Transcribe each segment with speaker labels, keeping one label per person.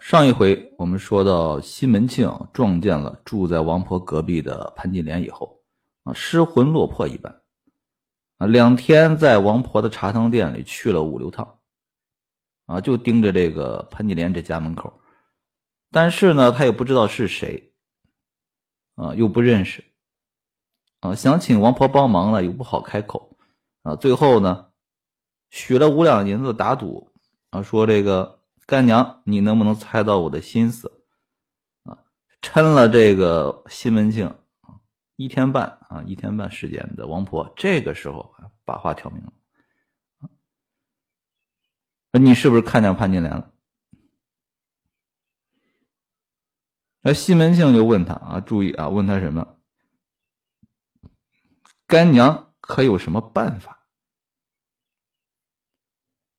Speaker 1: 上一回我们说到西门庆撞见了住在王婆隔壁的潘金莲以后，啊，失魂落魄一般，啊，两天在王婆的茶汤店里去了五六趟，啊，就盯着这个潘金莲这家门口，但是呢，他也不知道是谁，啊，又不认识，啊，想请王婆帮忙呢，又不好开口，啊，最后呢，许了五两银子打赌，啊，说这个。干娘，你能不能猜到我的心思？啊，抻了这个西门庆啊一天半啊一天半时间的王婆，这个时候把话挑明了。你是不是看见潘金莲了？那西门庆就问他啊，注意啊，问他什么？干娘可有什么办法？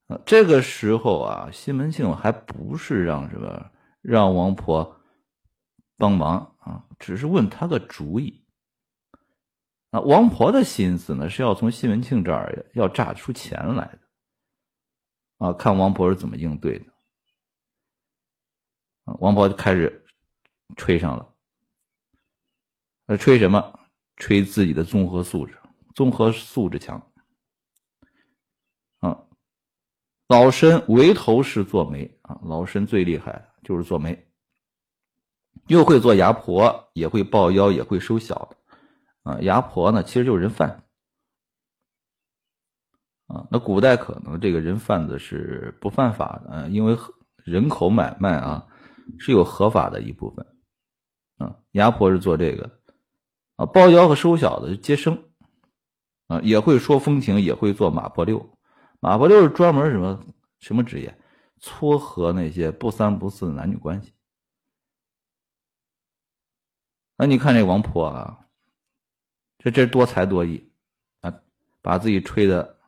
Speaker 1: 啊，这个时候啊，西门庆还不是让什么让王婆帮忙啊，只是问他个主意。啊，王婆的心思呢是要从西门庆这儿要榨出钱来的，啊，看王婆是怎么应对的。啊，王婆就开始吹上了，呃，吹什么？吹自己的综合素质，综合素质强。老身唯头是做媒啊，老身最厉害就是做媒，又会做牙婆，也会抱腰，也会收小的啊。牙婆呢，其实就是人贩啊。那古代可能这个人贩子是不犯法的，因为人口买卖啊是有合法的一部分啊。牙婆是做这个啊，抱腰和收小的接生啊，也会说风情，也会做马婆六。马伯六是专门什么什么职业？撮合那些不三不四的男女关系。那你看这王婆啊，这这多才多艺啊，把自己吹的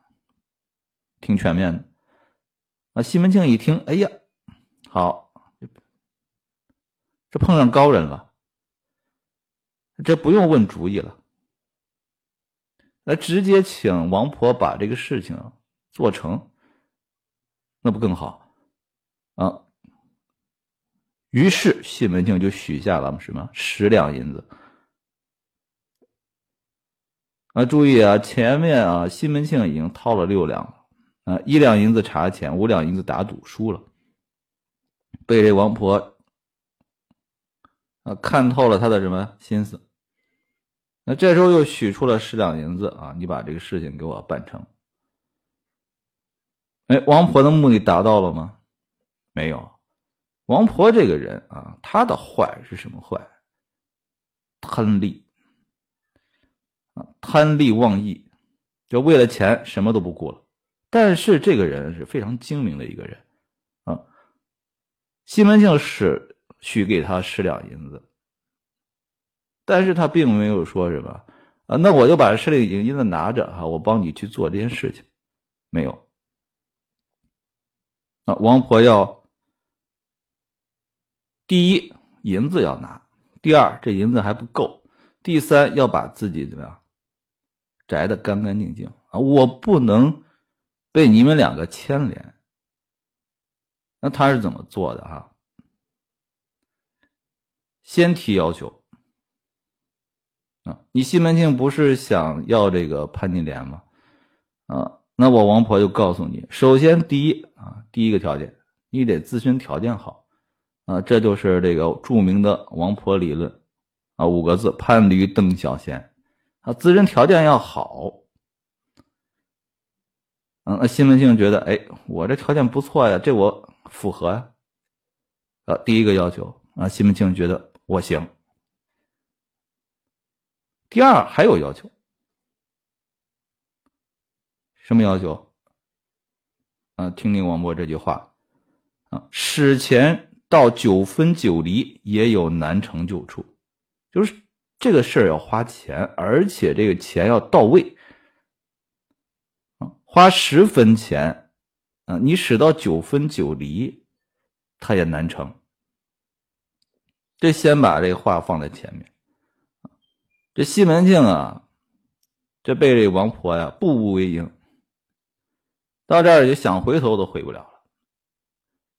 Speaker 1: 挺全面的。啊，西门庆一听，哎呀，好，这碰上高人了，这不用问主意了，那直接请王婆把这个事情。做成，那不更好啊？于是西门庆就许下了什么十两银子啊！注意啊，前面啊，西门庆已经掏了六两了啊，一两银子茶钱，五两银子打赌输了，被这王婆啊看透了他的什么心思？那这时候又许出了十两银子啊，你把这个事情给我办成。哎，王婆的目的达到了吗？没有。王婆这个人啊，她的坏是什么坏？贪利啊，贪利忘义，就为了钱什么都不顾了。但是这个人是非常精明的一个人啊。西门庆是许给他十两银子，但是他并没有说什么啊，那我就把这十两银子拿着哈，我帮你去做这件事情，没有。王婆要第一银子要拿，第二这银子还不够，第三要把自己怎么样摘的干干净净啊！我不能被你们两个牵连。那他是怎么做的啊？先提要求啊！你西门庆不是想要这个潘金莲吗？啊？那我王婆就告诉你，首先第一啊，第一个条件，你得自身条件好，啊，这就是这个著名的王婆理论，啊，五个字：潘驴邓小闲，啊，自身条件要好。嗯，那西门庆觉得，哎，我这条件不错呀，这我符合呀，啊，第一个要求，啊，西门庆觉得我行。第二还有要求。什么要求？啊，听听王波这句话，啊，使钱到九分九厘也有难成就处，就是这个事儿要花钱，而且这个钱要到位，啊，花十分钱，啊，你使到九分九厘，他也难成。这先把这话放在前面，这西门庆啊，这被这王婆呀步步为营。到这儿就想回头都回不了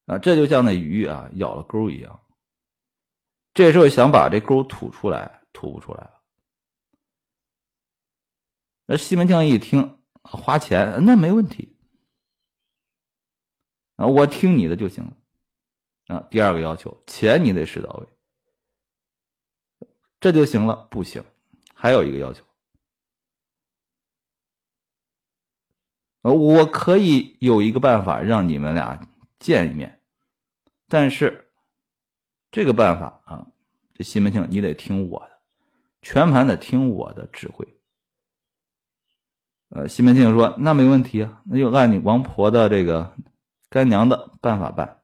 Speaker 1: 了，啊，这就像那鱼啊咬了钩一样。这时候想把这钩吐出来，吐不出来了。那西门庆一听，花钱那没问题啊，我听你的就行了啊。第二个要求，钱你得使到位，这就行了。不行，还有一个要求，呃，我可以有一个办法让你们俩见一面，但是这个办法啊，这西门庆你得听我的，全盘的听我的指挥。呃，西门庆说：“那没问题啊，那就按你王婆的这个干娘的办法办。”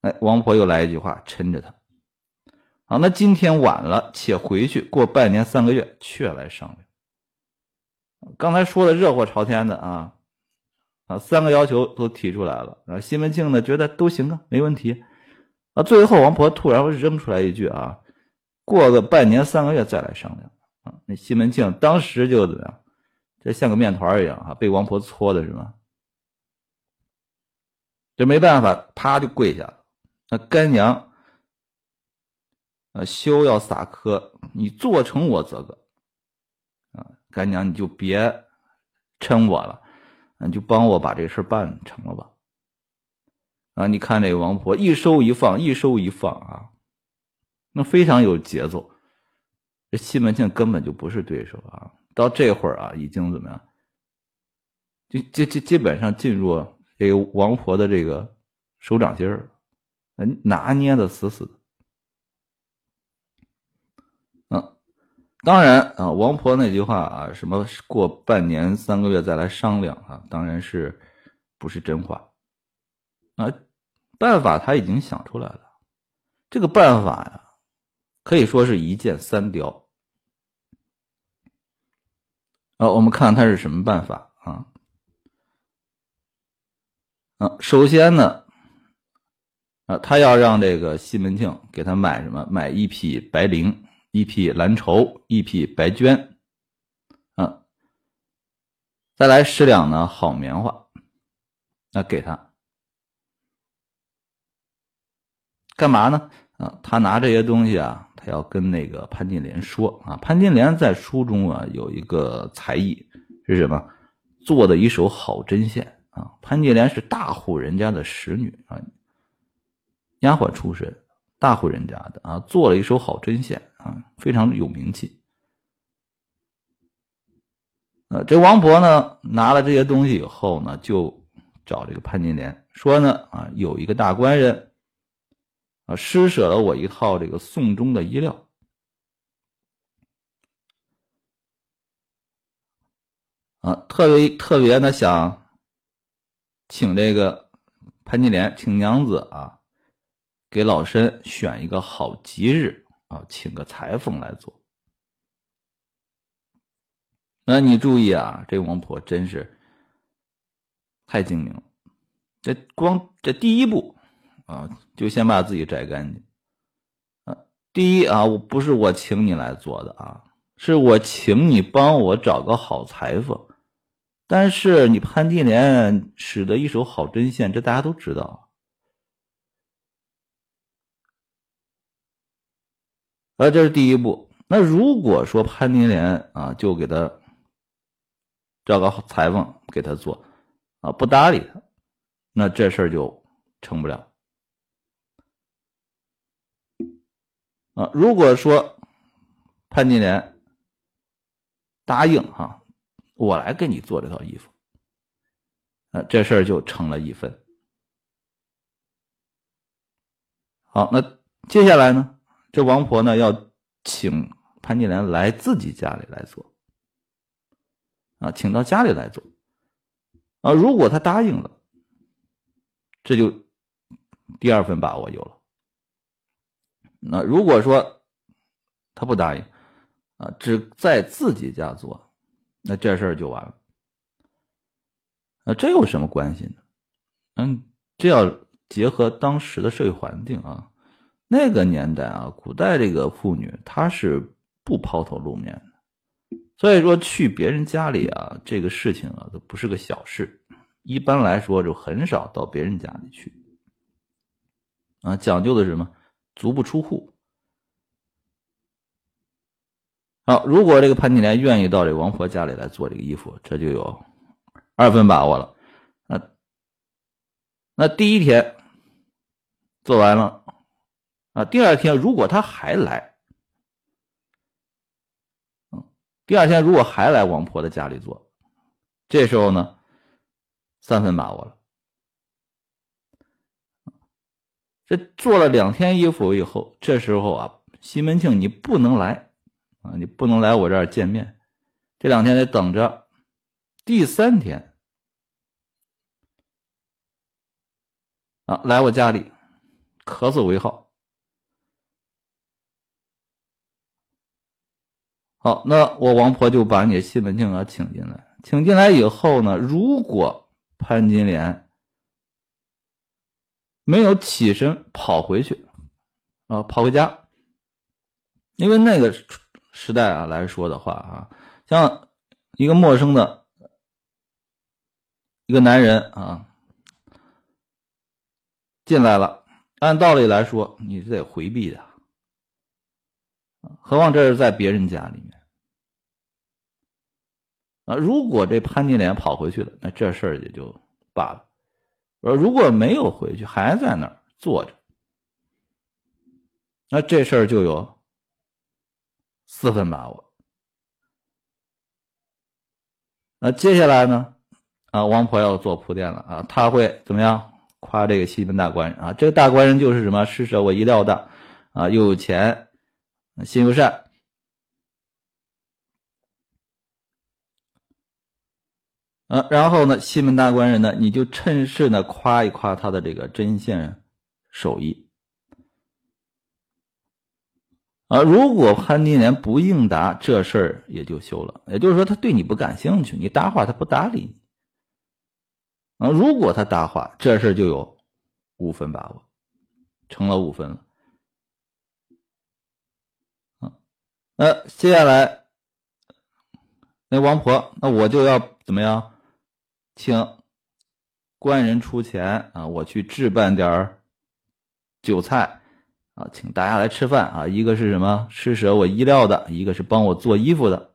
Speaker 1: 哎，王婆又来一句话，抻着他：“好，那今天晚了，且回去，过半年三个月，却来商量。”刚才说的热火朝天的啊啊，三个要求都提出来了啊。西门庆呢，觉得都行啊，没问题啊。最后，王婆突然扔出来一句啊：“过个半年三个月再来商量。”啊，那西门庆当时就怎么样？这像个面团一样啊，被王婆搓的是吗？这没办法，啪就跪下了。那干娘，啊，休要撒科，你做成我这个，干娘你就别抻我了，你就帮我把这事办成了吧。啊，你看这个王婆一收一放，一收一放啊，那非常有节奏。这西门庆根本就不是对手啊！到这会儿啊，已经怎么样？就就就基本上进入这个王婆的这个手掌心儿，嗯，拿捏的死死的。当然啊，王婆那句话啊，什么过半年三个月再来商量啊，当然是不是真话啊？办法他已经想出来了，这个办法呀，可以说是一箭三雕。啊，我们看他是什么办法啊？啊，首先呢，啊，他要让这个西门庆给他买什么？买一匹白绫，一匹蓝绸，一匹白绢，啊，再来十两呢好棉花，那给他干嘛呢？啊，他拿这些东西啊。他要跟那个潘金莲说啊，潘金莲在书中啊有一个才艺是什么？做的一手好针线啊。潘金莲是大户人家的使女啊，丫鬟出身，大户人家的啊，做了一手好针线啊，非常有名气。呃，这王婆呢拿了这些东西以后呢，就找这个潘金莲说呢啊，有一个大官人。啊，施舍了我一套这个送终的衣料，啊，特别特别的想请这个潘金莲，请娘子啊，给老身选一个好吉日啊，请个裁缝来做。那你注意啊，这王婆真是太精明了，这光这第一步。啊，就先把自己摘干净。啊，第一啊，我不是我请你来做的啊，是我请你帮我找个好裁缝。但是你潘金莲使得一手好针线，这大家都知道。啊，这是第一步。那如果说潘金莲啊，就给他找个裁缝给他做，啊，不搭理他，那这事儿就成不了。啊，如果说潘金莲答应哈，我来给你做这套衣服，啊，这事儿就成了一分。好，那接下来呢，这王婆呢要请潘金莲来自己家里来做，啊，请到家里来做，啊，如果她答应了，这就第二份把握有了。那如果说他不答应啊，只在自己家做，那这事儿就完了。那这有什么关系呢？嗯，这要结合当时的社会环境啊，那个年代啊，古代这个妇女她是不抛头露面的，所以说去别人家里啊，这个事情啊都不是个小事一般来说就很少到别人家里去。啊，讲究的是什么？足不出户。好，如果这个潘金莲愿意到这王婆家里来做这个衣服，这就有二分把握了。那那第一天做完了，啊，第二天如果他还来，嗯，第二天如果还来王婆的家里做，这时候呢，三分把握了。这做了两天衣服以后，这时候啊，西门庆你不能来啊，你不能来我这儿见面，这两天得等着。第三天啊，来我家里，咳嗽为号。好，那我王婆就把你西门庆啊请进来，请进来以后呢，如果潘金莲。没有起身跑回去，啊，跑回家，因为那个时代啊来说的话啊，像一个陌生的一个男人啊进来了，按道理来说你是得回避的，何况这是在别人家里面啊。如果这潘金莲跑回去了，那这事儿也就罢了。而如果没有回去，还在那儿坐着，那这事儿就有四分把握。那接下来呢？啊，王婆要做铺垫了啊，他会怎么样夸这个西门大官人啊？这个大官人就是什么？施舍我意料的啊，又有钱，心又善。呃，然后呢，西门大官人呢，你就趁势呢夸一夸他的这个针线手艺。啊，如果潘金莲不应答，这事儿也就休了。也就是说，他对你不感兴趣，你搭话他不搭理你。啊，如果他搭话，这事儿就有五分把握，成了五分了。那接下来那王婆，那我就要怎么样？请官人出钱啊，我去置办点儿酒菜啊，请大家来吃饭啊。一个是什么施舍我衣料的，一个是帮我做衣服的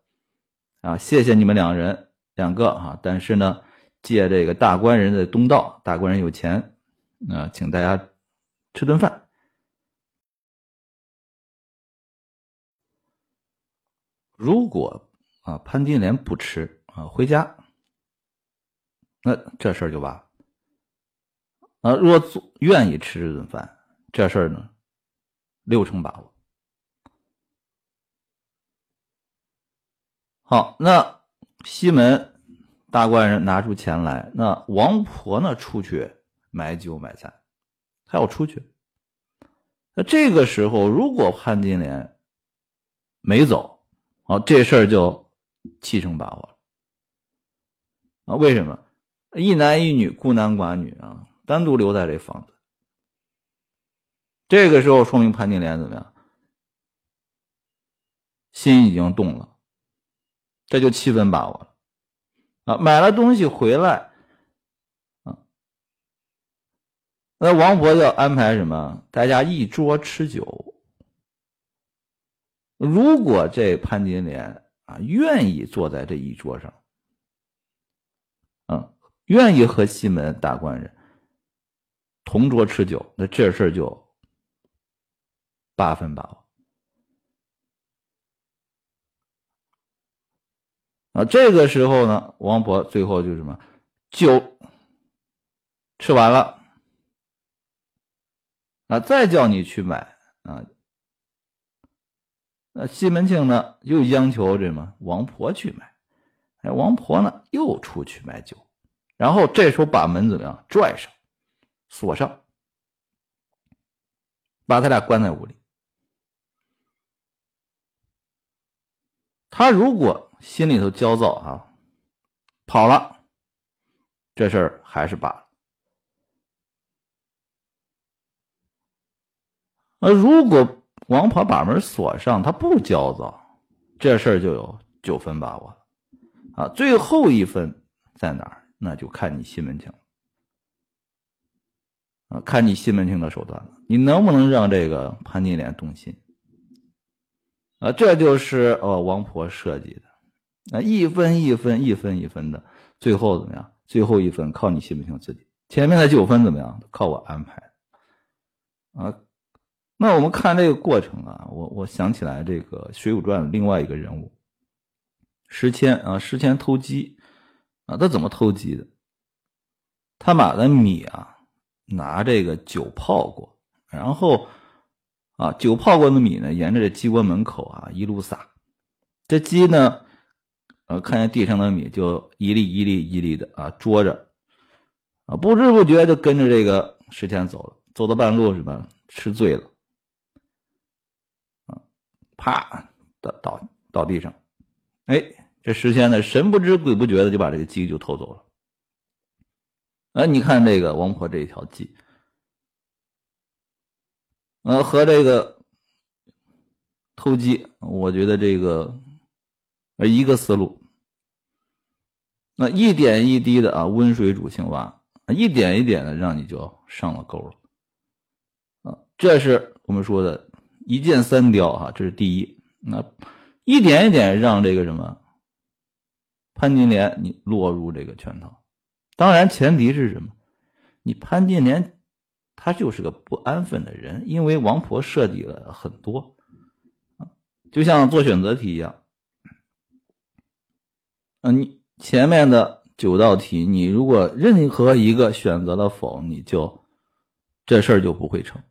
Speaker 1: 啊。谢谢你们两人两个啊，但是呢，借这个大官人的东道，大官人有钱啊，请大家吃顿饭。如果啊潘金莲不吃啊，回家。那这事儿就完了。啊，若愿意吃这顿饭，这事儿呢，六成把握。好，那西门大官人拿出钱来，那王婆呢出去买酒买菜，他要出去。那这个时候，如果潘金莲没走，好，这事儿就七成把握了。啊，为什么？一男一女，孤男寡女啊，单独留在这房子。这个时候说明潘金莲怎么样？心已经动了，这就七分把握了啊！买了东西回来啊，那王婆要安排什么？大家一桌吃酒。如果这潘金莲啊愿意坐在这一桌上，嗯。愿意和西门大官人同桌吃酒，那这事儿就八分把握啊。这个时候呢，王婆最后就什么酒吃完了啊，再叫你去买啊。那西门庆呢，又央求什么王婆去买，哎，王婆呢又出去买酒。然后这时候把门怎么样拽上，锁上，把他俩关在屋里。他如果心里头焦躁啊，跑了，这事儿还是罢了。呃，如果王婆把门锁上，她不焦躁，这事儿就有九分把握了。啊，最后一分在哪儿？那就看你西门庆了啊，看你西门庆的手段了。你能不能让这个潘金莲动心啊？这就是哦，王婆设计的啊，一分一分，一分一分的，最后怎么样？最后一分靠你西门庆自己，前面的九分怎么样？靠我安排啊。那我们看这个过程啊，我我想起来这个《水浒传》另外一个人物石谦啊，石谦偷鸡啊，他怎么偷鸡的？他把那米啊拿这个酒泡过，然后啊酒泡过的米呢，沿着这鸡窝门口啊一路撒，这鸡呢，呃看见地上的米就一粒一粒一粒的啊捉着啊，不知不觉就跟着这个石谦走了，走到半路什么吃醉了。啪，倒倒倒地上，哎，这石谦呢，神不知鬼不觉的就把这个鸡就偷走了。啊，你看这个王婆这一条鸡，呃，和这个偷鸡，我觉得这个呃一个思路。那一点一滴的啊，温水煮青蛙，一点一点的让你就上了钩了。啊，这是我们说的。一箭三雕哈，这是第一。那一点一点让这个什么潘金莲你落入这个圈套，当然前提是什么？你潘金莲她就是个不安分的人，因为王婆设计了很多就像做选择题一样。啊，你前面的九道题，你如果任何一个选择了否，你就这事儿就不会成。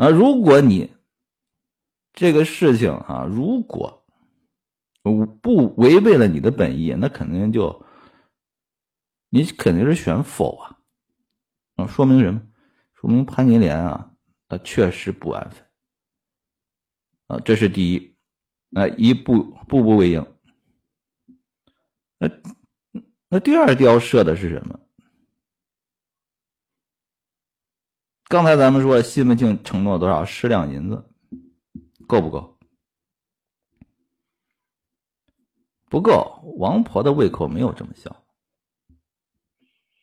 Speaker 1: 啊，如果你这个事情啊，如果不违背了你的本意，那肯定就你肯定是选否啊，啊，说明什么？说明潘金莲啊，她确实不安分啊，这是第一，啊，一步步步为营。那那第二雕设的是什么？刚才咱们说西门庆承诺多少十两银子，够不够？不够，王婆的胃口没有这么小。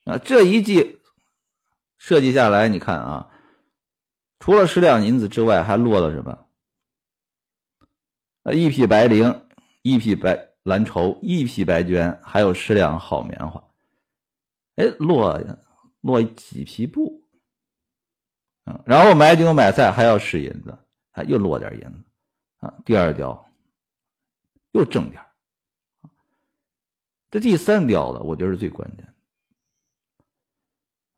Speaker 1: 啊，这一计设计下来，你看啊，除了十两银子之外，还落了什么？一匹白绫，一匹白蓝绸，一匹白绢，还有十两好棉花。哎，落落几匹布？然后买酒买菜还要使银子，啊又落点银子，啊，第二雕又挣点这第三雕的我觉得是最关键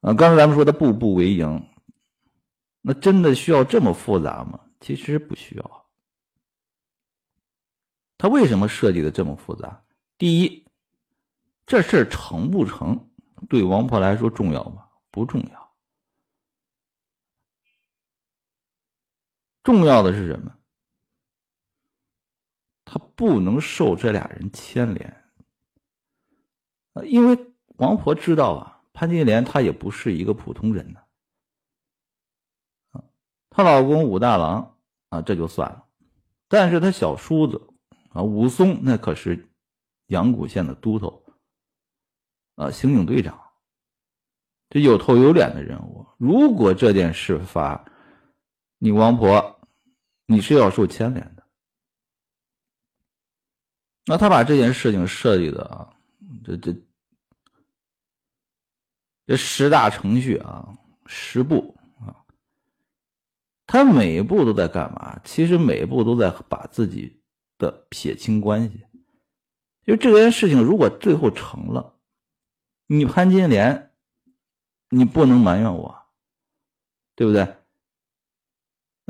Speaker 1: 啊，刚才咱们说的步步为营，那真的需要这么复杂吗？其实不需要。他为什么设计的这么复杂？第一，这事成不成对王婆来说重要吗？不重要。重要的是什么？他不能受这俩人牵连！因为王婆知道啊，潘金莲她也不是一个普通人呢。她老公武大郎啊，这就算了，但是她小叔子啊，武松那可是阳谷县的都头啊，刑警队长，这有头有脸的人物。如果这件事发，你王婆。你是要受牵连的，那他把这件事情设计的啊，这这这十大程序啊，十步啊，他每一步都在干嘛？其实每一步都在把自己的撇清关系。就这件事情，如果最后成了，你潘金莲，你不能埋怨我，对不对？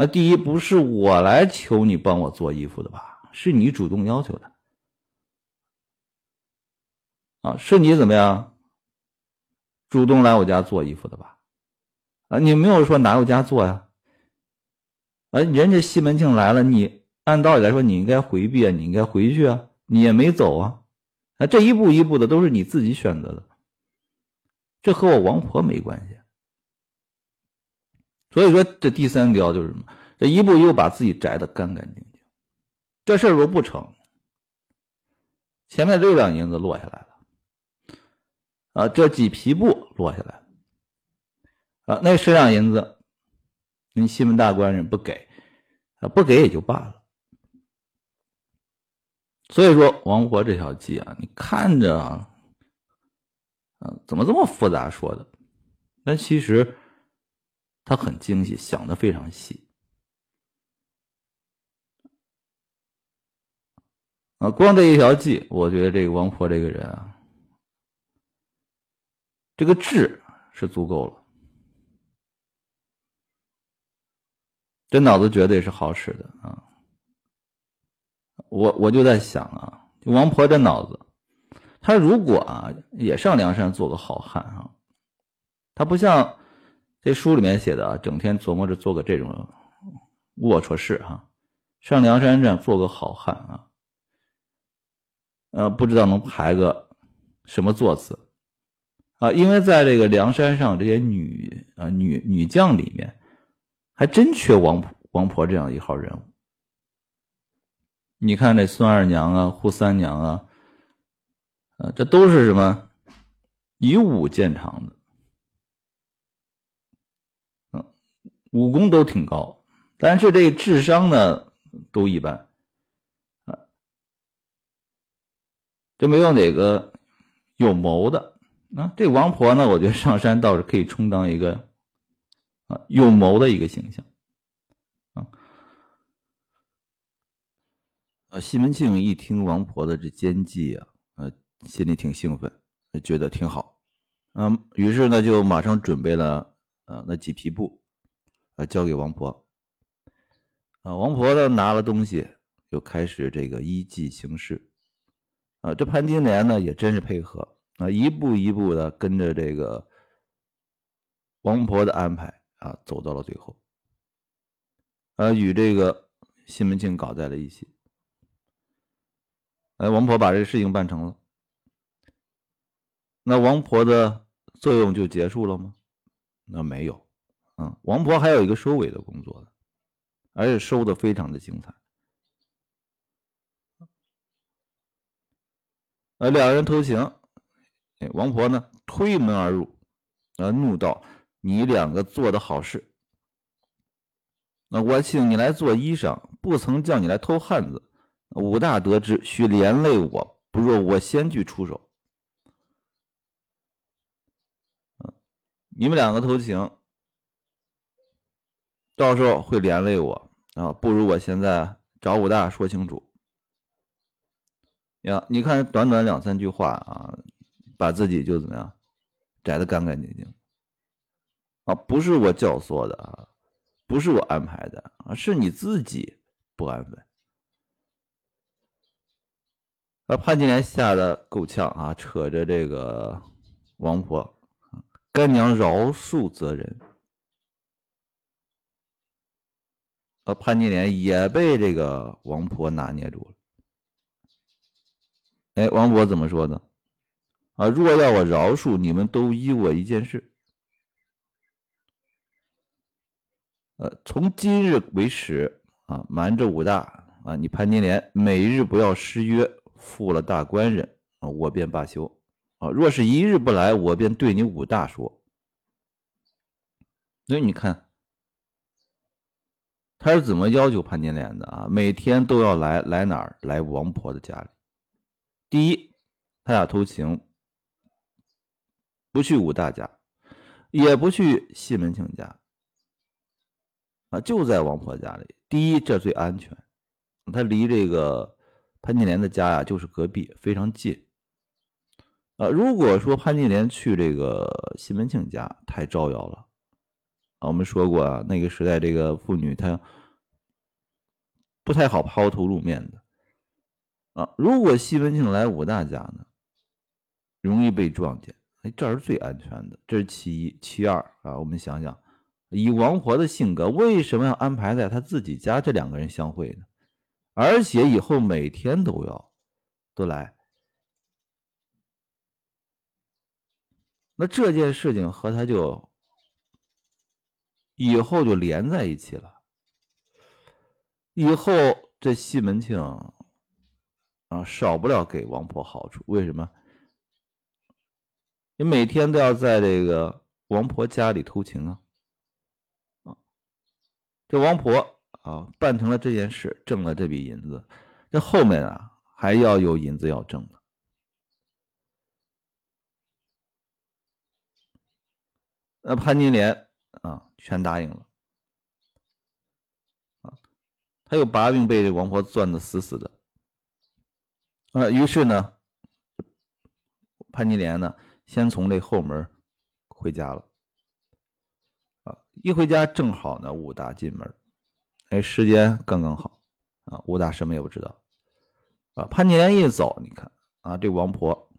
Speaker 1: 那第一不是我来求你帮我做衣服的吧？是你主动要求的啊？是你怎么样主动来我家做衣服的吧？啊，你没有说哪有家做呀？啊，人家西门庆来了，你按道理来说你应该回避啊，你应该回去啊，你也没走啊，啊，这一步一步的都是你自己选择的，这和我王婆没关系。所以说，这第三条就是什么？这一步一步把自己摘的干干净净。这事儿如果不成，前面六两银子落下来了，啊，这几匹布落下来了，啊，那十两银子，你西门大官人不给，啊，不给也就罢了。所以说，王婆这条计啊，你看着啊，怎么这么复杂说的？但其实他很精细，想的非常细。啊，光这一条计，我觉得这个王婆这个人啊，这个智是足够了，这脑子绝对是好使的啊！我我就在想啊，王婆这脑子，她如果啊也上梁山做个好汉啊，她不像这书里面写的啊，整天琢磨着做个这种龌龊事哈，上梁山这做个好汉啊。呃，不知道能排个什么座次啊？因为在这个梁山上，这些女啊女女将里面，还真缺王王婆这样一号人物。你看这孙二娘啊、扈三娘啊，啊，这都是什么以武见长的，武功都挺高，但是这智商呢都一般。啊就没有哪个有谋的啊？这王婆呢？我觉得上山倒是可以充当一个啊有谋的一个形象啊。啊，西门庆一听王婆的这奸计啊，呃，心里挺兴奋，觉得挺好，嗯，于是呢就马上准备了呃那几匹布，啊交给王婆。啊，王婆呢拿了东西，就开始这个依计行事。啊，这潘金莲呢也真是配合啊，一步一步的跟着这个王婆的安排啊，走到了最后，啊，与这个西门庆搞在了一起。哎，王婆把这事情办成了，那王婆的作用就结束了吗？那没有，嗯，王婆还有一个收尾的工作的，而且收的非常的精彩。呃，两人偷情，哎，王婆呢推门而入，啊，怒道：“你两个做的好事，那我请你来做衣裳，不曾叫你来偷汉子。武大得知，须连累我，不若我先去出手。你们两个偷情，到时候会连累我啊，不如我现在找武大说清楚。”呀，你看，短短两三句话啊，把自己就怎么样，摘得干干净净啊！不是我教唆的啊，不是我安排的啊，是你自己不安分。啊，潘金莲吓得够呛啊，扯着这个王婆，干娘饶恕则人。潘金莲也被这个王婆拿捏住了。哎，王婆怎么说呢？啊，若要我饶恕，你们都依我一件事。呃，从今日为始啊，瞒着武大啊，你潘金莲每日不要失约，负了大官人啊，我便罢休啊。若是一日不来，我便对你武大说。所以你看，他是怎么要求潘金莲的啊？每天都要来，来哪儿？来王婆的家里。第一，他俩偷情，不去武大家，也不去西门庆家，啊，就在王婆家里。第一，这最安全，他离这个潘金莲的家呀就是隔壁，非常近。啊，如果说潘金莲去这个西门庆家，太招摇了。啊，我们说过啊，那个时代这个妇女她不太好抛头露面的。啊，如果西门庆来武大家呢，容易被撞见。哎，这是最安全的，这是其一。其二啊，我们想想，以王婆的性格，为什么要安排在她自己家这两个人相会呢？而且以后每天都要都来，那这件事情和他就以后就连在一起了。以后这西门庆。啊，少不了给王婆好处。为什么？你每天都要在这个王婆家里偷情啊，啊，这王婆啊办成了这件事，挣了这笔银子，这后面啊还要有银子要挣的，那潘金莲啊全答应了，啊，他有把柄被这王婆攥得死死的，啊，于是呢，潘金莲呢。先从这后门回家了，啊，一回家正好呢，武大进门，哎，时间刚刚好，啊，武大什么也不知道，啊，潘金莲一走，你看，啊，这王婆，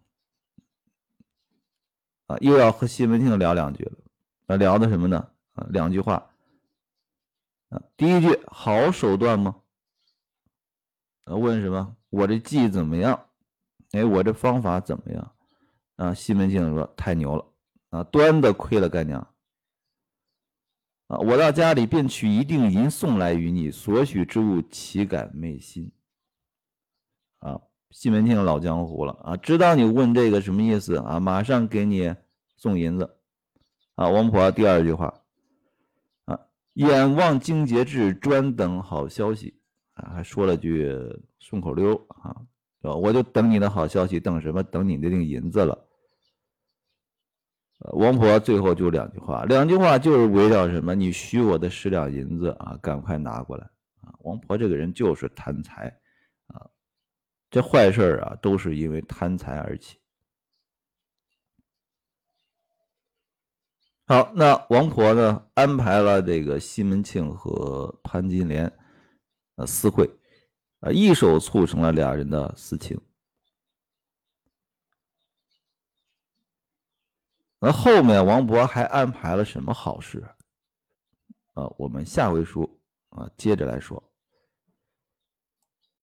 Speaker 1: 啊，又要和西门庆聊两句了，啊，聊的什么呢？啊，两句话，啊，第一句好手段吗？啊，问什么？我这计怎么样？哎，我这方法怎么样？啊，西门庆说：“太牛了！啊，端的亏了干娘。啊，我到家里便取一锭银送来与你，所许之物，岂敢昧心？啊，西门庆老江湖了啊，知道你问这个什么意思啊？马上给你送银子。啊，王婆第二句话，啊，眼望惊节至，专等好消息。啊，还说了句顺口溜啊，我就等你的好消息，等什么？等你那锭银子了。”王婆最后就两句话，两句话就是围绕什么？你许我的十两银子啊，赶快拿过来啊！王婆这个人就是贪财啊，这坏事啊都是因为贪财而起。好，那王婆呢安排了这个西门庆和潘金莲呃私会啊，一手促成了俩人的私情。那后面王婆还安排了什么好事啊？我们下回书啊接着来说。